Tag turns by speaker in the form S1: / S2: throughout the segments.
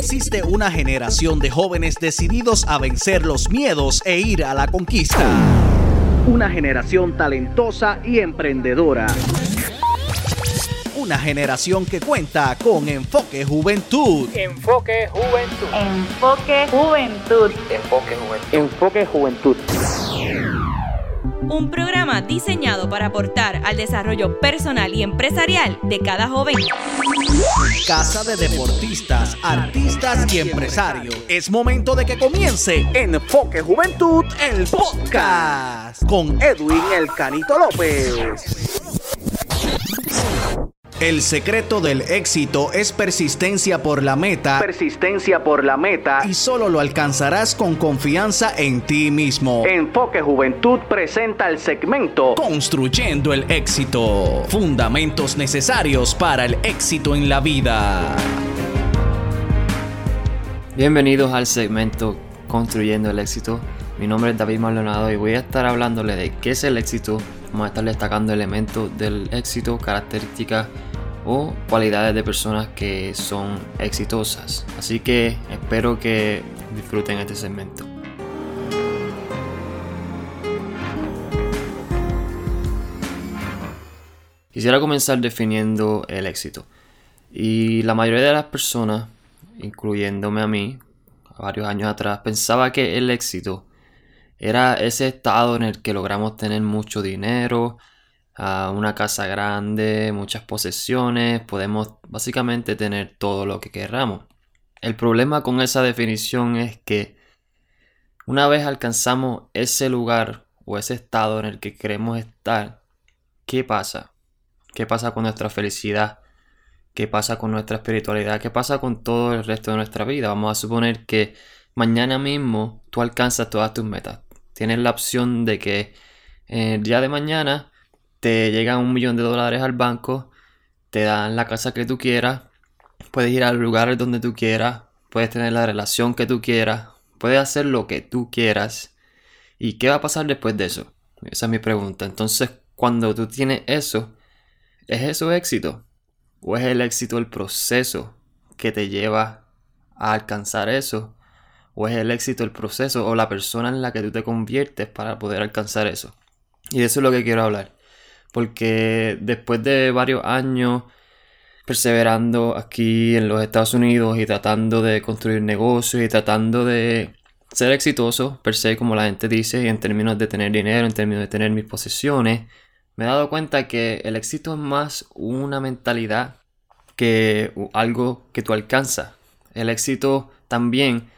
S1: Existe una generación de jóvenes decididos a vencer los miedos e ir a la conquista. Una generación talentosa y emprendedora. Una generación que cuenta con Enfoque Juventud.
S2: Enfoque Juventud.
S3: Enfoque Juventud.
S2: Enfoque Juventud. Enfoque Juventud.
S4: Un programa diseñado para aportar al desarrollo personal y empresarial de cada joven.
S1: Casa de deportistas, artistas y empresarios. Es momento de que comience Enfoque Juventud, el podcast, con Edwin El Canito López. El secreto del éxito es persistencia por la meta. Persistencia por la meta. Y solo lo alcanzarás con confianza en ti mismo. Enfoque Juventud presenta el segmento Construyendo el éxito. Fundamentos necesarios para el éxito en la vida.
S5: Bienvenidos al segmento Construyendo el éxito. Mi nombre es David Maldonado y voy a estar hablándole de qué es el éxito. Vamos a estar destacando elementos del éxito, características o cualidades de personas que son exitosas. Así que espero que disfruten este segmento. Quisiera comenzar definiendo el éxito. Y la mayoría de las personas, incluyéndome a mí, varios años atrás, pensaba que el éxito era ese estado en el que logramos tener mucho dinero, una casa grande, muchas posesiones, podemos básicamente tener todo lo que queramos. El problema con esa definición es que una vez alcanzamos ese lugar o ese estado en el que queremos estar, ¿qué pasa? ¿Qué pasa con nuestra felicidad? ¿Qué pasa con nuestra espiritualidad? ¿Qué pasa con todo el resto de nuestra vida? Vamos a suponer que mañana mismo tú alcanzas todas tus metas. Tienes la opción de que el día de mañana te llega un millón de dólares al banco, te dan la casa que tú quieras, puedes ir al lugar donde tú quieras, puedes tener la relación que tú quieras, puedes hacer lo que tú quieras. ¿Y qué va a pasar después de eso? Esa es mi pregunta. Entonces, cuando tú tienes eso, ¿es eso éxito? ¿O es el éxito el proceso que te lleva a alcanzar eso? ¿O es el éxito el proceso o la persona en la que tú te conviertes para poder alcanzar eso? Y de eso es lo que quiero hablar porque después de varios años perseverando aquí en los Estados Unidos y tratando de construir negocios y tratando de ser exitoso, per se, como la gente dice, y en términos de tener dinero, en términos de tener mis posesiones, me he dado cuenta que el éxito es más una mentalidad que algo que tú alcanzas. El éxito también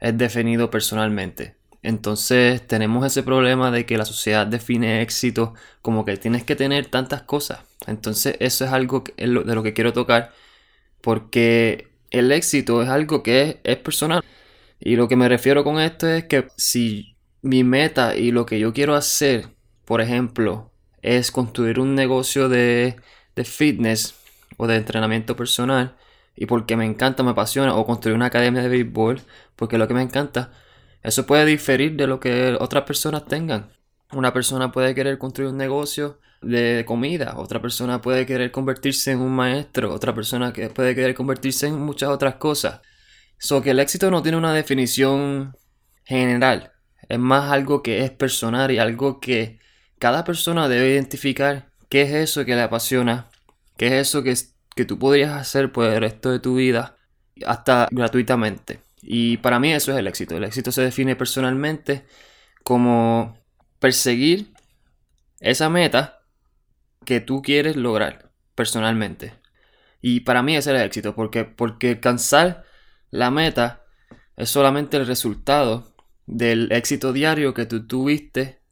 S5: es definido personalmente. Entonces tenemos ese problema de que la sociedad define éxito como que tienes que tener tantas cosas. Entonces eso es algo de lo que quiero tocar porque el éxito es algo que es, personal. Y lo que me refiero con esto es que si mi meta y lo que yo quiero hacer, por ejemplo, es construir un negocio de, de fitness o de entrenamiento personal, y porque me encanta, me apasiona, o construir una academia de béisbol, porque es lo que me encanta, eso puede diferir de lo que otras personas tengan. Una persona puede querer construir un negocio de comida, otra persona puede querer convertirse en un maestro, otra persona puede querer convertirse en muchas otras cosas. So que el éxito no tiene una definición general, es más algo que es personal y algo que cada persona debe identificar qué es eso que le apasiona, qué es eso que, que tú podrías hacer por el resto de tu vida, hasta gratuitamente. Y para mí eso es el éxito. El éxito se define personalmente como perseguir esa meta que tú quieres lograr personalmente. Y para mí ese es el éxito, porque, porque alcanzar la meta es solamente el resultado del éxito diario que tú tuviste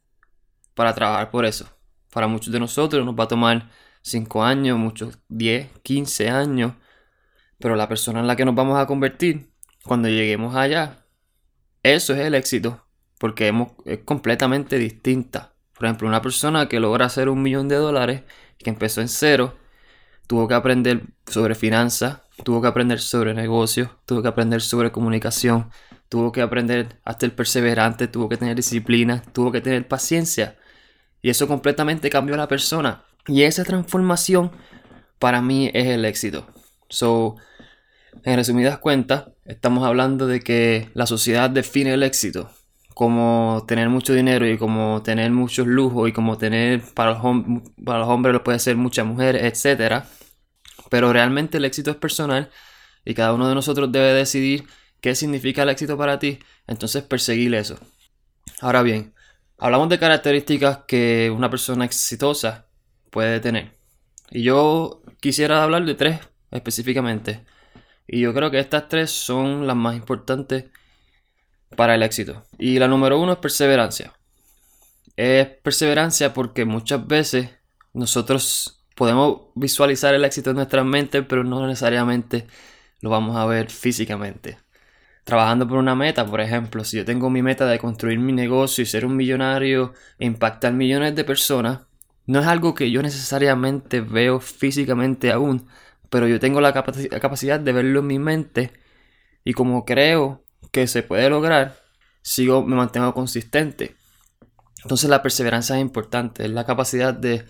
S5: para trabajar por eso. Para muchos de nosotros nos va a tomar 5 años, muchos 10, 15 años, pero la persona en la que nos vamos a convertir cuando lleguemos allá, eso es el éxito, porque es completamente distinta. Por ejemplo, una persona que logra hacer un millón de dólares, que empezó en cero, tuvo que aprender sobre finanzas, tuvo que aprender sobre negocios, tuvo que aprender sobre comunicación, tuvo que aprender hasta el perseverante, tuvo que tener disciplina, tuvo que tener paciencia. Y eso completamente cambió a la persona. Y esa transformación para mí es el éxito. So, En resumidas cuentas, estamos hablando de que la sociedad define el éxito como tener mucho dinero y como tener muchos lujos y como tener para los, para los hombres lo puede ser muchas mujeres, etc. Pero realmente el éxito es personal y cada uno de nosotros debe decidir qué significa el éxito para ti, entonces perseguir eso. Ahora bien, hablamos de características que una persona exitosa puede tener. Y yo quisiera hablar de tres específicamente. Y yo creo que estas tres son las más importantes para el éxito. Y la número uno es perseverancia. Es perseverancia porque muchas veces nosotros podemos visualizar el éxito en nuestra mente, pero no necesariamente lo vamos a ver físicamente. Trabajando por una meta, por ejemplo, si yo tengo mi meta de construir mi negocio y ser un millonario e impactar millones de personas, no es algo que yo necesariamente veo físicamente aún, pero yo tengo la, capacidad de verlo en mi mente y como creo que se puede lograr, sigo, me mantengo consistente. Entonces la perseverancia es importante, es la capacidad de,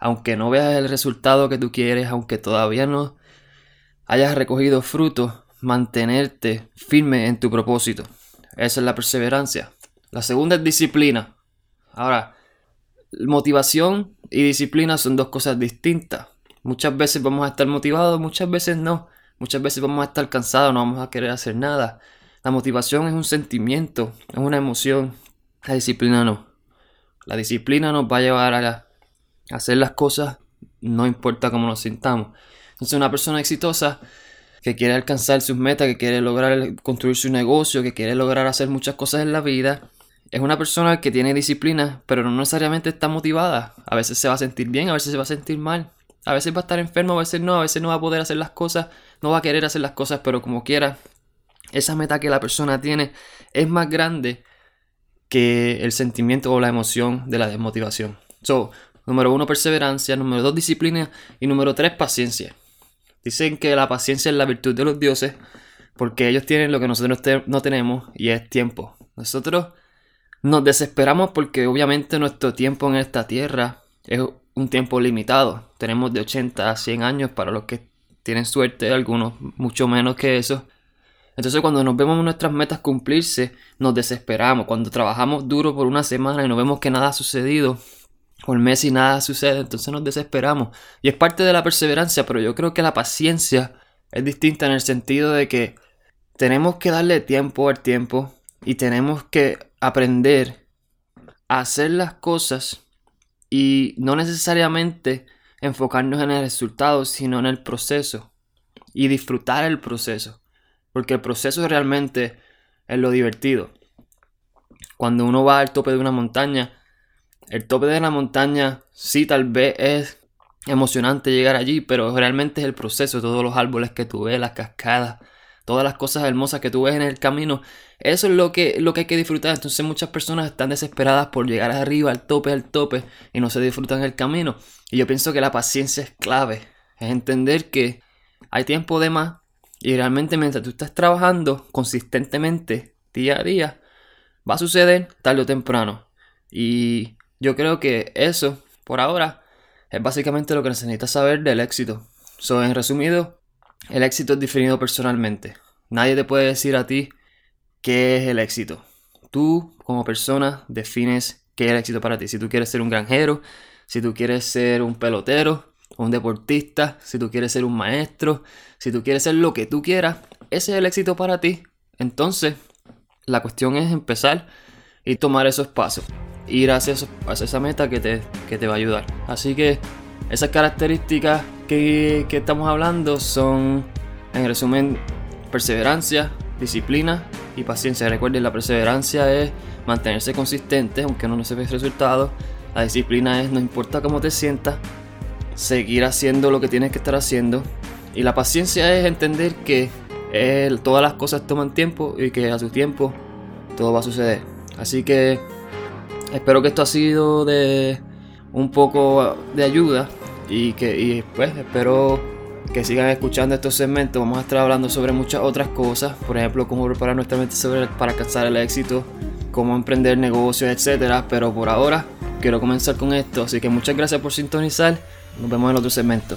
S5: aunque no veas el resultado que tú quieres, aunque todavía no hayas recogido frutos, mantenerte firme en tu propósito. Esa es la perseverancia. La segunda es disciplina. Ahora, motivación y disciplina son dos cosas distintas. Muchas veces vamos a estar motivados, muchas veces no. Muchas veces vamos a estar cansados, no vamos a querer hacer nada. La motivación es un sentimiento, es una emoción. La disciplina no. La disciplina nos va a llevar a, hacer las cosas, no importa cómo nos sintamos. Entonces una persona exitosa que quiere alcanzar sus metas, que quiere lograr construir su negocio, que quiere lograr hacer muchas cosas en la vida, es una persona que tiene disciplina, pero no necesariamente está motivada. A veces se va a sentir bien, a veces se va a sentir mal. A veces va a estar enfermo, a veces no, a veces no va a poder hacer las cosas, no va a querer hacer las cosas, pero como quiera, esa meta que la persona tiene es más grande que el sentimiento o la emoción de la desmotivación. So, número uno, perseverancia. Número dos, disciplina. Y número tres, paciencia. Dicen que la paciencia es la virtud de los dioses porque ellos tienen lo que nosotros no tenemos y es tiempo. Nosotros nos desesperamos porque obviamente nuestro tiempo en esta tierra es un tiempo limitado. Tenemos de 80 a 100 años para los que tienen suerte, algunos mucho menos que eso. Entonces cuando nos vemos nuestras metas cumplirse, nos desesperamos. Cuando trabajamos duro por una semana y nos vemos que nada ha sucedido, por mes y nada sucede, entonces nos desesperamos. Y es parte de la perseverancia, pero yo creo que la paciencia es distinta en el sentido de que tenemos que darle tiempo al tiempo y tenemos que aprender a hacer las cosas y no necesariamente enfocarnos en el resultado, sino en el proceso y disfrutar el proceso. Porque el proceso realmente es lo divertido. Cuando uno va al tope de una montaña, el tope de la montaña sí tal vez es emocionante llegar allí, pero realmente es el proceso, todos los árboles que tú ves, las cascadas, todas las cosas hermosas que tú ves en el camino, eso es lo que, lo que hay que disfrutar. Entonces muchas personas están desesperadas por llegar arriba, al tope, al tope, y no se disfrutan el camino. Y yo pienso que la paciencia es clave, es entender que hay tiempo de más y realmente mientras tú estás trabajando consistentemente, día a día, va a suceder tarde o temprano. Y yo creo que eso, por ahora, es básicamente lo que necesitas saber del éxito. So, en resumido, el éxito es definido personalmente. Nadie te puede decir a ti qué es el éxito. Tú, como persona, defines qué es el éxito para ti. Si tú quieres ser un granjero, si tú quieres ser un pelotero, un deportista, si tú quieres ser un maestro, si tú quieres ser lo que tú quieras, ese es el éxito para ti. Entonces, la cuestión es empezar y tomar esos pasos. Ir hacia, esa meta que te, te va a ayudar. Así que esas características que, estamos hablando son, en resumen, perseverancia, disciplina y paciencia. Recuerden, la perseverancia es mantenerse consistente, aunque no se ve resultado. La disciplina es no importa cómo te sientas, seguir haciendo lo que tienes que estar haciendo. Y la paciencia es entender que todas las cosas toman tiempo y que a su tiempo todo va a suceder. Así que espero que esto ha sido de un poco de ayuda y que y pues espero que sigan escuchando estos segmentos. Vamos a estar hablando sobre muchas otras cosas, por ejemplo, cómo preparar nuestra mente para alcanzar el éxito, cómo emprender negocios, etcétera. Pero por ahora quiero comenzar con esto, así que muchas gracias por sintonizar nos vemos en otro segmento.